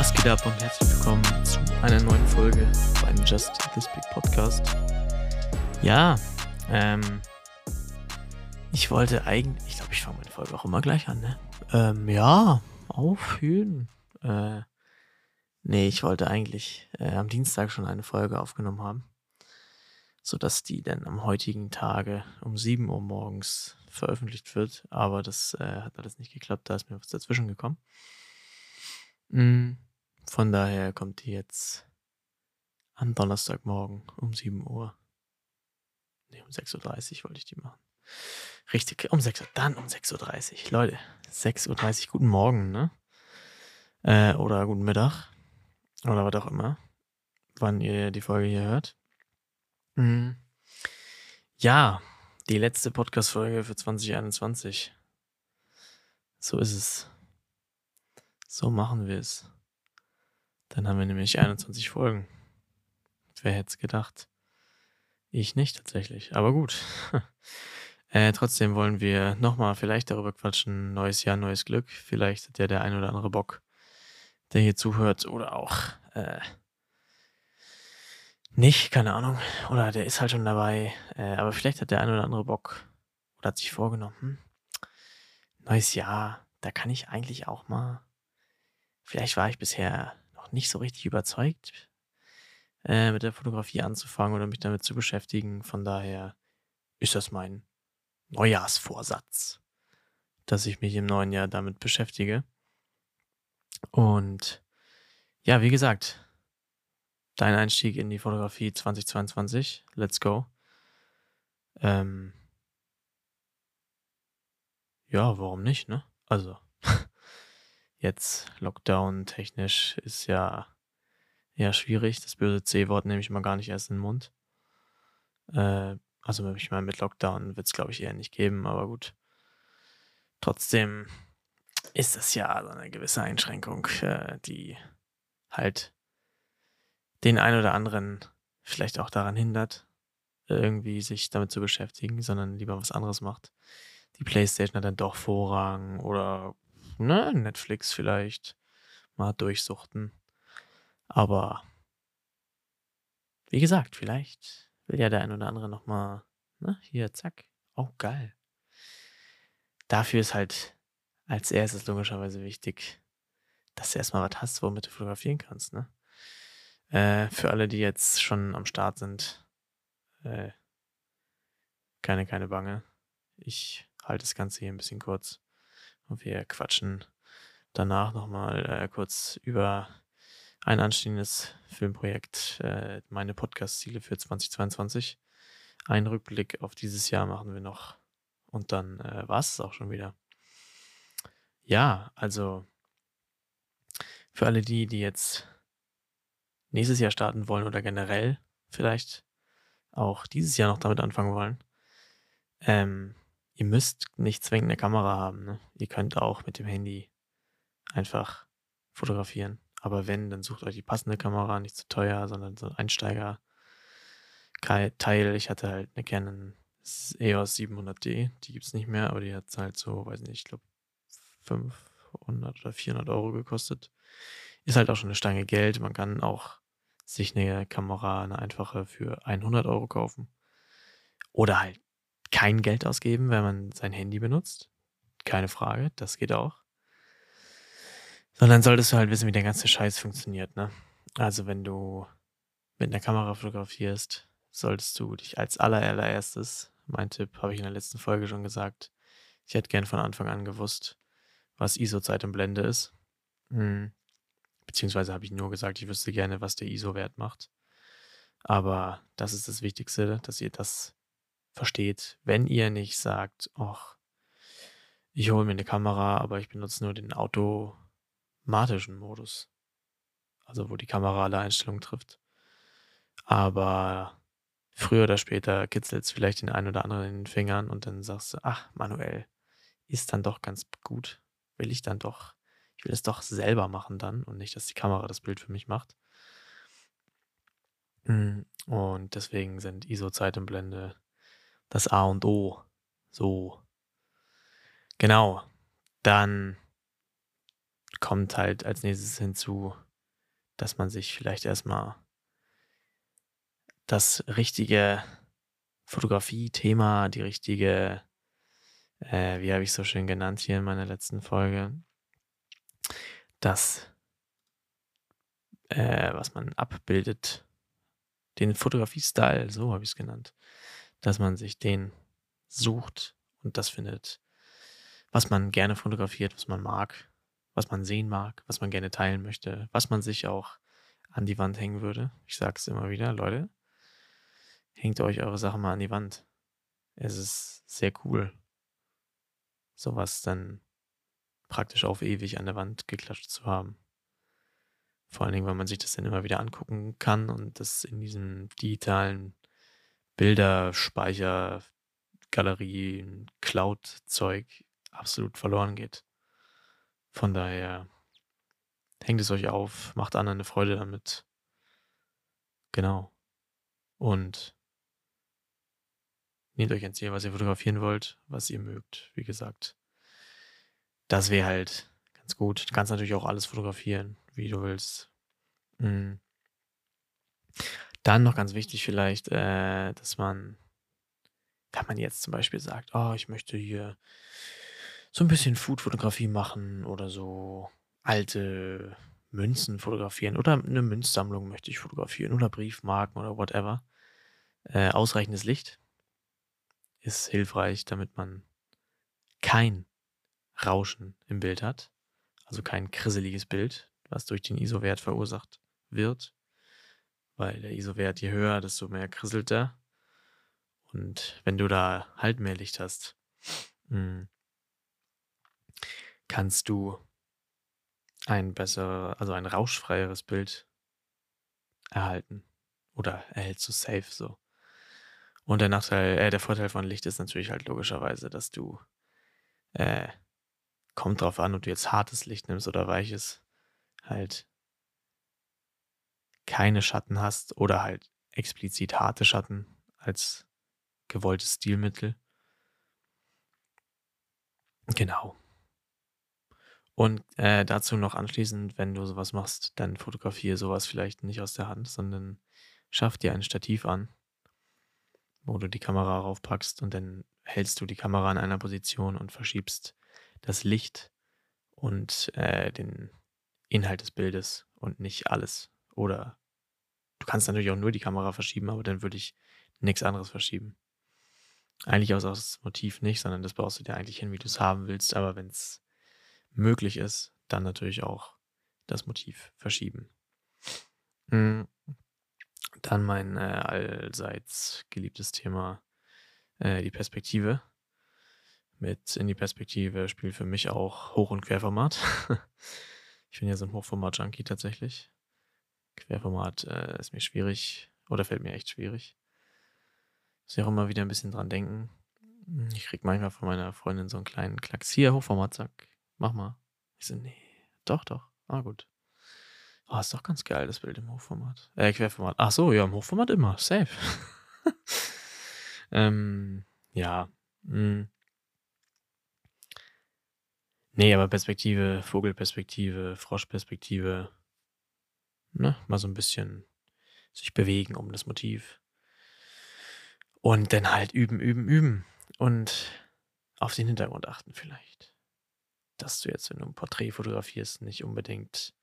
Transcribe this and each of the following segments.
Was geht ab und herzlich willkommen zu einer neuen Folge beim Just This Big Podcast. Ja, ähm, ich wollte eigentlich, ich glaube, ich fange meine Folge auch immer gleich an, ne? Ähm, ja, aufhören. Äh, nee, ich wollte eigentlich äh, am Dienstag schon eine Folge aufgenommen haben, sodass die dann am heutigen Tage um 7 Uhr morgens veröffentlicht wird, aber das äh, hat alles nicht geklappt, da ist mir was dazwischen gekommen. Mm, von daher kommt die jetzt am Donnerstagmorgen um 7 Uhr. Ne, um 6.30 Uhr wollte ich die machen. Richtig, um 6 Uhr, dann um 6.30 Uhr. Leute, 6.30 Uhr, guten Morgen, ne? Äh, oder guten Mittag. Oder was auch immer. Wann ihr die Folge hier hört. Mhm. Ja, die letzte Podcast-Folge für 2021. So ist es. So machen wir es. Dann haben wir nämlich 21 Folgen. Wer hätte es gedacht? Ich nicht tatsächlich, aber gut. äh, trotzdem wollen wir nochmal vielleicht darüber quatschen. Neues Jahr, neues Glück. Vielleicht hat ja der ein oder andere Bock, der hier zuhört oder auch äh, nicht, keine Ahnung. Oder der ist halt schon dabei. Äh, aber vielleicht hat der ein oder andere Bock oder hat sich vorgenommen. Hm, neues Jahr, da kann ich eigentlich auch mal. Vielleicht war ich bisher nicht so richtig überzeugt äh, mit der Fotografie anzufangen oder mich damit zu beschäftigen. Von daher ist das mein Neujahrsvorsatz, dass ich mich im neuen Jahr damit beschäftige. Und ja, wie gesagt, dein Einstieg in die Fotografie 2022. Let's go. Ähm, ja, warum nicht, ne? Also, jetzt Lockdown technisch ist ja eher schwierig. Das böse C-Wort nehme ich mal gar nicht erst in den Mund. Äh, also ich meine, mit Lockdown wird es, glaube ich, eher nicht geben, aber gut. Trotzdem ist das ja so eine gewisse Einschränkung, äh, die halt den einen oder anderen vielleicht auch daran hindert, irgendwie sich damit zu beschäftigen, sondern lieber was anderes macht. Die Playstation hat dann doch Vorrang oder ne, Netflix vielleicht mal durchsuchten. Aber wie gesagt, vielleicht will ja der ein oder andere nochmal, ne, hier, zack, oh, geil. Dafür ist halt als erstes logischerweise wichtig, dass du erstmal was hast, womit du fotografieren kannst, ne? Äh, für alle, die jetzt schon am Start sind, äh, keine, keine Bange. Ich halte das Ganze hier ein bisschen kurz und wir quatschen danach nochmal äh, kurz über ein anstehendes Filmprojekt, äh, meine Podcast-Ziele für 2022. Einen Rückblick auf dieses Jahr machen wir noch. Und dann äh, war es auch schon wieder. Ja, also für alle die, die jetzt nächstes Jahr starten wollen oder generell vielleicht auch dieses Jahr noch damit anfangen wollen, ähm, ihr müsst nicht zwingend eine Kamera haben. Ne? Ihr könnt auch mit dem Handy einfach fotografieren. Aber wenn, dann sucht euch die passende Kamera, nicht zu teuer, sondern so ein Einsteiger-Teil. Ich hatte halt eine Canon EOS 700D, die gibt es nicht mehr, aber die hat halt so, weiß nicht, ich glaube 500 oder 400 Euro gekostet. Ist halt auch schon eine Stange Geld. Man kann auch sich eine Kamera, eine einfache für 100 Euro kaufen. Oder halt kein Geld ausgeben, wenn man sein Handy benutzt. Keine Frage, das geht auch. Sondern solltest du halt wissen, wie der ganze Scheiß funktioniert, ne? Also wenn du mit einer Kamera fotografierst, solltest du dich als allererstes, mein Tipp habe ich in der letzten Folge schon gesagt, ich hätte gern von Anfang an gewusst, was ISO-Zeit und Blende ist. Hm. Beziehungsweise habe ich nur gesagt, ich wüsste gerne, was der ISO-Wert macht. Aber das ist das Wichtigste, dass ihr das versteht. Wenn ihr nicht sagt, ach, ich hole mir eine Kamera, aber ich benutze nur den Auto, matischen Modus. Also wo die Kamera alle Einstellungen trifft. Aber früher oder später kitzelt es vielleicht den einen oder anderen in den Fingern und dann sagst du, ach, manuell ist dann doch ganz gut. Will ich dann doch, ich will es doch selber machen dann und nicht, dass die Kamera das Bild für mich macht. Hm, und deswegen sind ISO-Zeit und Blende das A und O. So. Genau. Dann kommt halt als nächstes hinzu dass man sich vielleicht erstmal das richtige Fotografie-Thema, die richtige, äh, wie habe ich es so schön genannt hier in meiner letzten Folge, das, äh, was man abbildet, den Fotografie-Style, so habe ich es genannt, dass man sich den sucht und das findet, was man gerne fotografiert, was man mag, was man sehen mag, was man gerne teilen möchte, was man sich auch an die Wand hängen würde. Ich sage es immer wieder, Leute, hängt euch eure Sachen mal an die Wand. Es ist sehr cool, sowas dann praktisch auf ewig an der Wand geklatscht zu haben. Vor allen Dingen, weil man sich das dann immer wieder angucken kann und das in diesem digitalen Bilderspeicher, Galerie, Cloud-Zeug absolut verloren geht. Von daher hängt es euch auf, macht anderen eine Freude damit. Genau. Und nehmt euch ein Ziel, was ihr fotografieren wollt, was ihr mögt. Wie gesagt, das wäre halt ganz gut. Du kannst natürlich auch alles fotografieren, wie du willst. Mhm. Dann noch ganz wichtig vielleicht, äh, dass man, wenn man jetzt zum Beispiel sagt, oh, ich möchte hier so ein bisschen Food-Fotografie machen oder so alte Münzen fotografieren oder eine Münzsammlung möchte ich fotografieren oder Briefmarken oder whatever. Äh, ausreichendes Licht ist hilfreich, damit man kein Rauschen im Bild hat, also kein krisseliges Bild, was durch den ISO-Wert verursacht wird, weil der ISO-Wert je höher, desto mehr krisselt er. Und wenn du da halt mehr Licht hast, hm, kannst du ein besser, also ein rauschfreieres Bild erhalten. Oder erhältst du safe so. Und der Nachteil, äh, der Vorteil von Licht ist natürlich halt logischerweise, dass du, äh, kommt drauf an, ob du jetzt hartes Licht nimmst oder weiches, halt keine Schatten hast oder halt explizit harte Schatten als gewolltes Stilmittel. Genau. Und äh, dazu noch anschließend, wenn du sowas machst, dann fotografiere sowas vielleicht nicht aus der Hand, sondern schaff dir ein Stativ an, wo du die Kamera raufpackst und dann hältst du die Kamera in einer Position und verschiebst das Licht und äh, den Inhalt des Bildes und nicht alles. Oder du kannst natürlich auch nur die Kamera verschieben, aber dann würde ich nichts anderes verschieben. Eigentlich aus das Motiv nicht, sondern das baust du dir eigentlich hin, wie du es haben willst. Aber wenn es möglich ist, dann natürlich auch das Motiv verschieben. Hm. Dann mein äh, allseits geliebtes Thema, äh, die Perspektive. Mit in die Perspektive spielt für mich auch Hoch- und Querformat. ich bin ja so ein Hochformat-Junkie tatsächlich. Querformat äh, ist mir schwierig oder fällt mir echt schwierig. Muss ich auch immer wieder ein bisschen dran denken. Ich krieg manchmal von meiner Freundin so einen kleinen Klacks. Hier, Hochformat, zack, mach mal. Ich so, nee, doch, doch. Ah, gut. Oh, ist doch ganz geil, das Bild im Hochformat. Äh, Querformat. Ach so, ja, im Hochformat immer. Safe. ähm, ja. Mh. Hm. Nee, aber Perspektive, Vogelperspektive, Froschperspektive. Ne? Mal so ein bisschen sich bewegen um das Motiv. Und dann halt üben, üben, üben. Und auf den Hintergrund achten vielleicht dass du jetzt, wenn du ein Porträt fotografierst, nicht unbedingt,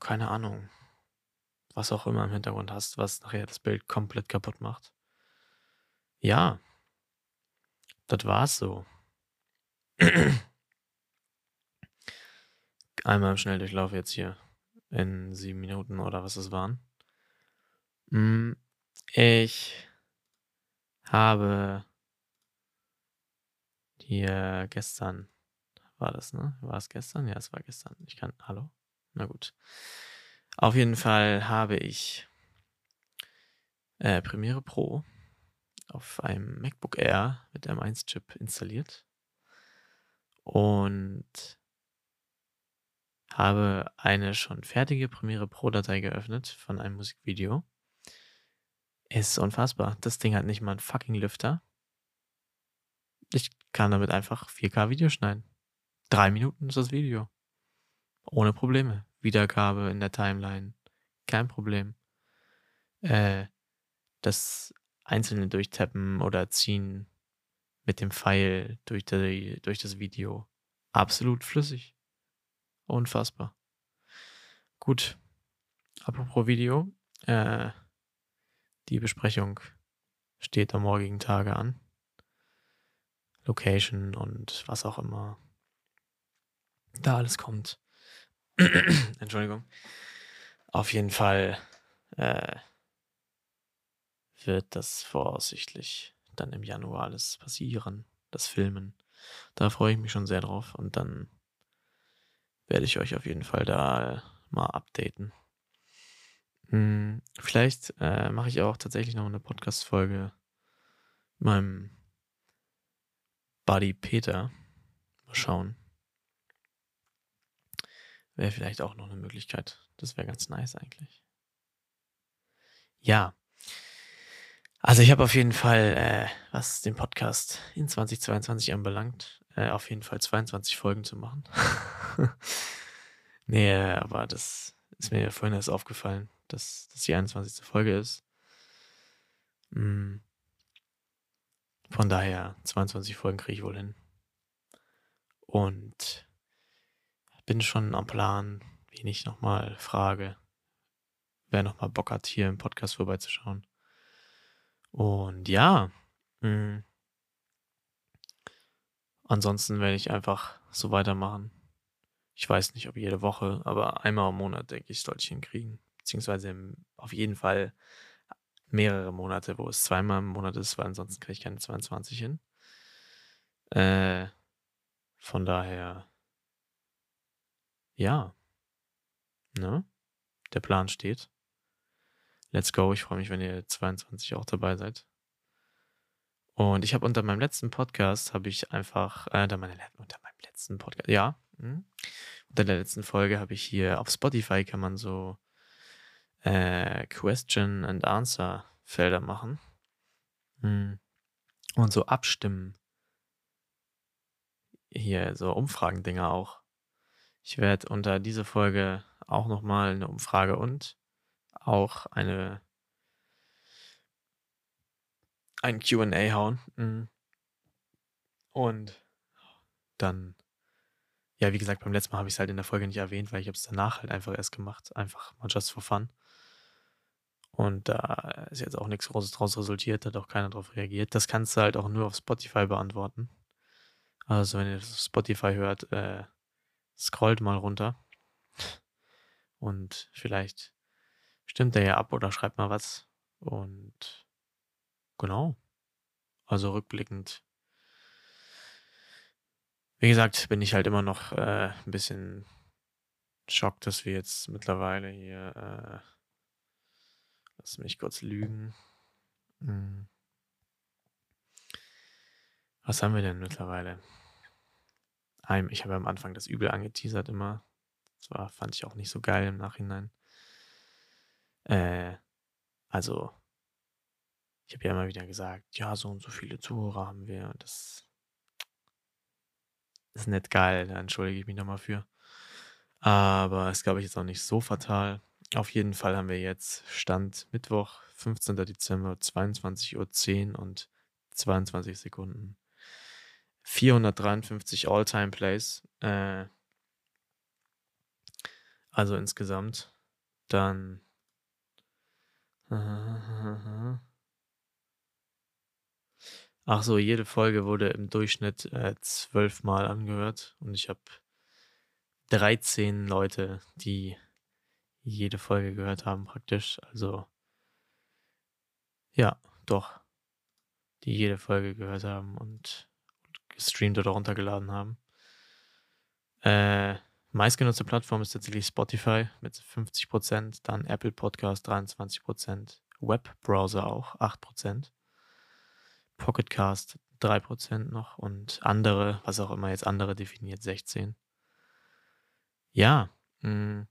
keine Ahnung, was auch immer im Hintergrund hast, was nachher das Bild komplett kaputt macht. Ja, das war's so. Einmal im Schnelldurchlauf jetzt hier in sieben Minuten oder was es waren. Hm, ich habe hier gestern war das, ne? War es gestern? Ja, es war gestern. Ich kann. Hallo? Na gut. Auf jeden Fall habe ich äh, Premiere Pro auf einem MacBook Air mit M1-Chip installiert und habe eine schon fertige Premiere Pro-Datei geöffnet von einem Musikvideo. Ist unfassbar. Das Ding hat nicht mal einen fucking Lüfter. Ich kann damit einfach 4K Video schneiden. Drei Minuten ist das Video. ohne Probleme. Wiedergabe in der Timeline, kein Problem. Äh, das einzelne Durchtappen oder Ziehen mit dem Pfeil durch, die, durch das Video, absolut flüssig. Unfassbar. Gut. Apropos Video, äh, die Besprechung steht am morgigen Tage an. Location und was auch immer da alles kommt. Entschuldigung. Auf jeden Fall äh, wird das voraussichtlich dann im Januar alles passieren. Das Filmen. Da freue ich mich schon sehr drauf. Und dann werde ich euch auf jeden Fall da mal updaten. Hm, vielleicht äh, mache ich auch tatsächlich noch eine Podcast-Folge meinem Buddy Peter. Mal schauen. Wäre vielleicht auch noch eine Möglichkeit. Das wäre ganz nice eigentlich. Ja. Also ich habe auf jeden Fall, äh, was den Podcast in 2022 anbelangt, äh, auf jeden Fall 22 Folgen zu machen. nee, aber das ist mir vorhin erst aufgefallen, dass das die 21. Folge ist. Mm. Von daher, 22 Folgen kriege ich wohl hin. Und bin schon am Plan, wen ich nochmal frage, wer nochmal Bock hat, hier im Podcast vorbeizuschauen. Und ja, mh. Ansonsten werde ich einfach so weitermachen. Ich weiß nicht, ob jede Woche, aber einmal im Monat, denke ich, sollte ich hinkriegen. Beziehungsweise auf jeden Fall mehrere Monate, wo es zweimal im Monat ist, weil ansonsten kriege ich keine 22 hin. Äh, von daher ja. Ne? Der Plan steht. Let's go. Ich freue mich, wenn ihr 22 auch dabei seid. Und ich habe unter meinem letzten Podcast habe ich einfach, äh, unter, meine, unter meinem letzten Podcast, ja, mh, hm? unter der letzten Folge habe ich hier auf Spotify kann man so äh, Question and Answer Felder machen mh, hm. und so abstimmen. Hier so Umfragendinger auch. Ich werde unter diese Folge auch nochmal eine Umfrage und auch eine ein QA hauen. Mhm. Und dann, ja, wie gesagt, beim letzten Mal habe ich es halt in der Folge nicht erwähnt, weil ich habe es danach halt einfach erst gemacht. Einfach mal just for fun. Und da ist jetzt auch nichts Großes draus resultiert, hat auch keiner darauf reagiert. Das kannst du halt auch nur auf Spotify beantworten. Also wenn ihr das auf Spotify hört, äh, scrollt mal runter. Und vielleicht stimmt er ja ab oder schreibt mal was. Und genau. Also rückblickend. Wie gesagt, bin ich halt immer noch äh, ein bisschen schockt, dass wir jetzt mittlerweile hier. Äh, lass mich kurz lügen. Hm. Was haben wir denn mittlerweile? Ich habe am Anfang das übel angeteasert immer. Das war, fand ich auch nicht so geil im Nachhinein. Äh, also, ich habe ja immer wieder gesagt, ja, so und so viele Zuhörer haben wir. Das ist nicht geil, da entschuldige ich mich nochmal für. Aber ist, glaube ich, jetzt auch nicht so fatal. Auf jeden Fall haben wir jetzt Stand Mittwoch, 15. Dezember, 22.10 Uhr und 22 Sekunden 453 All-Time-Plays. Äh, also insgesamt. Dann. Ach so, jede Folge wurde im Durchschnitt äh, zwölfmal angehört und ich habe 13 Leute, die jede Folge gehört haben, praktisch. Also, ja, doch. Die jede Folge gehört haben und gestreamt oder runtergeladen haben. Äh, meistgenutzte Plattform ist tatsächlich Spotify mit 50%, dann Apple Podcast 23%, Webbrowser auch 8%, Pocketcast 3% noch und andere, was auch immer jetzt andere definiert, 16. Ja, mh, mm,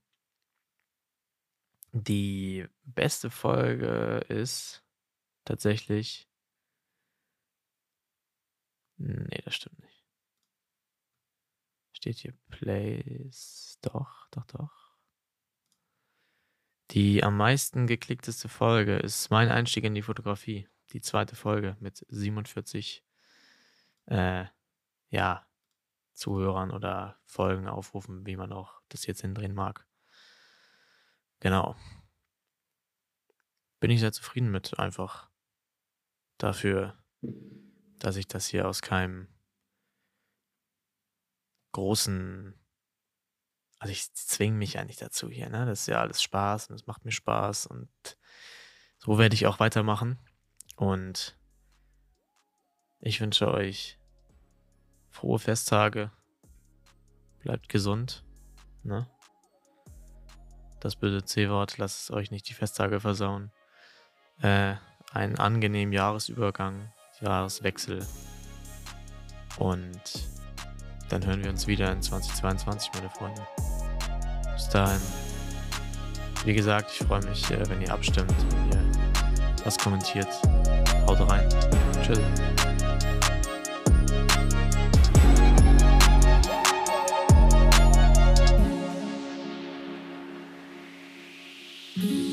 die beste Folge ist tatsächlich Nee, das stimmt nicht. Steht hier Plays. Doch, doch, doch. Die am meisten geklickteste Folge ist mein Einstieg in die Fotografie. Die zweite Folge mit 47 äh, ja, Zuhörern oder Folgen aufrufen, wie man auch das jetzt hindrehen mag. Genau. Bin ich sehr zufrieden mit, einfach dafür, dass ich das hier aus keinem großen also ich zwinge mich ja nicht dazu hier, ne? Das ist ja alles Spaß und es macht mir Spaß und so werde ich auch weitermachen. Und ich wünsche euch frohe Festtage. Bleibt gesund, ne? Das böse C-Wort, lasst euch nicht die Festtage versauen. Äh, einen angenehmen Jahresübergang, Jahreswechsel. Und dann hören wir uns wieder in 2022, meine Freunde. Bis dahin. Wie gesagt, ich freue mich, äh, wenn ihr abstimmt, wenn was kommentiert. Haut rein. Tschüss. thank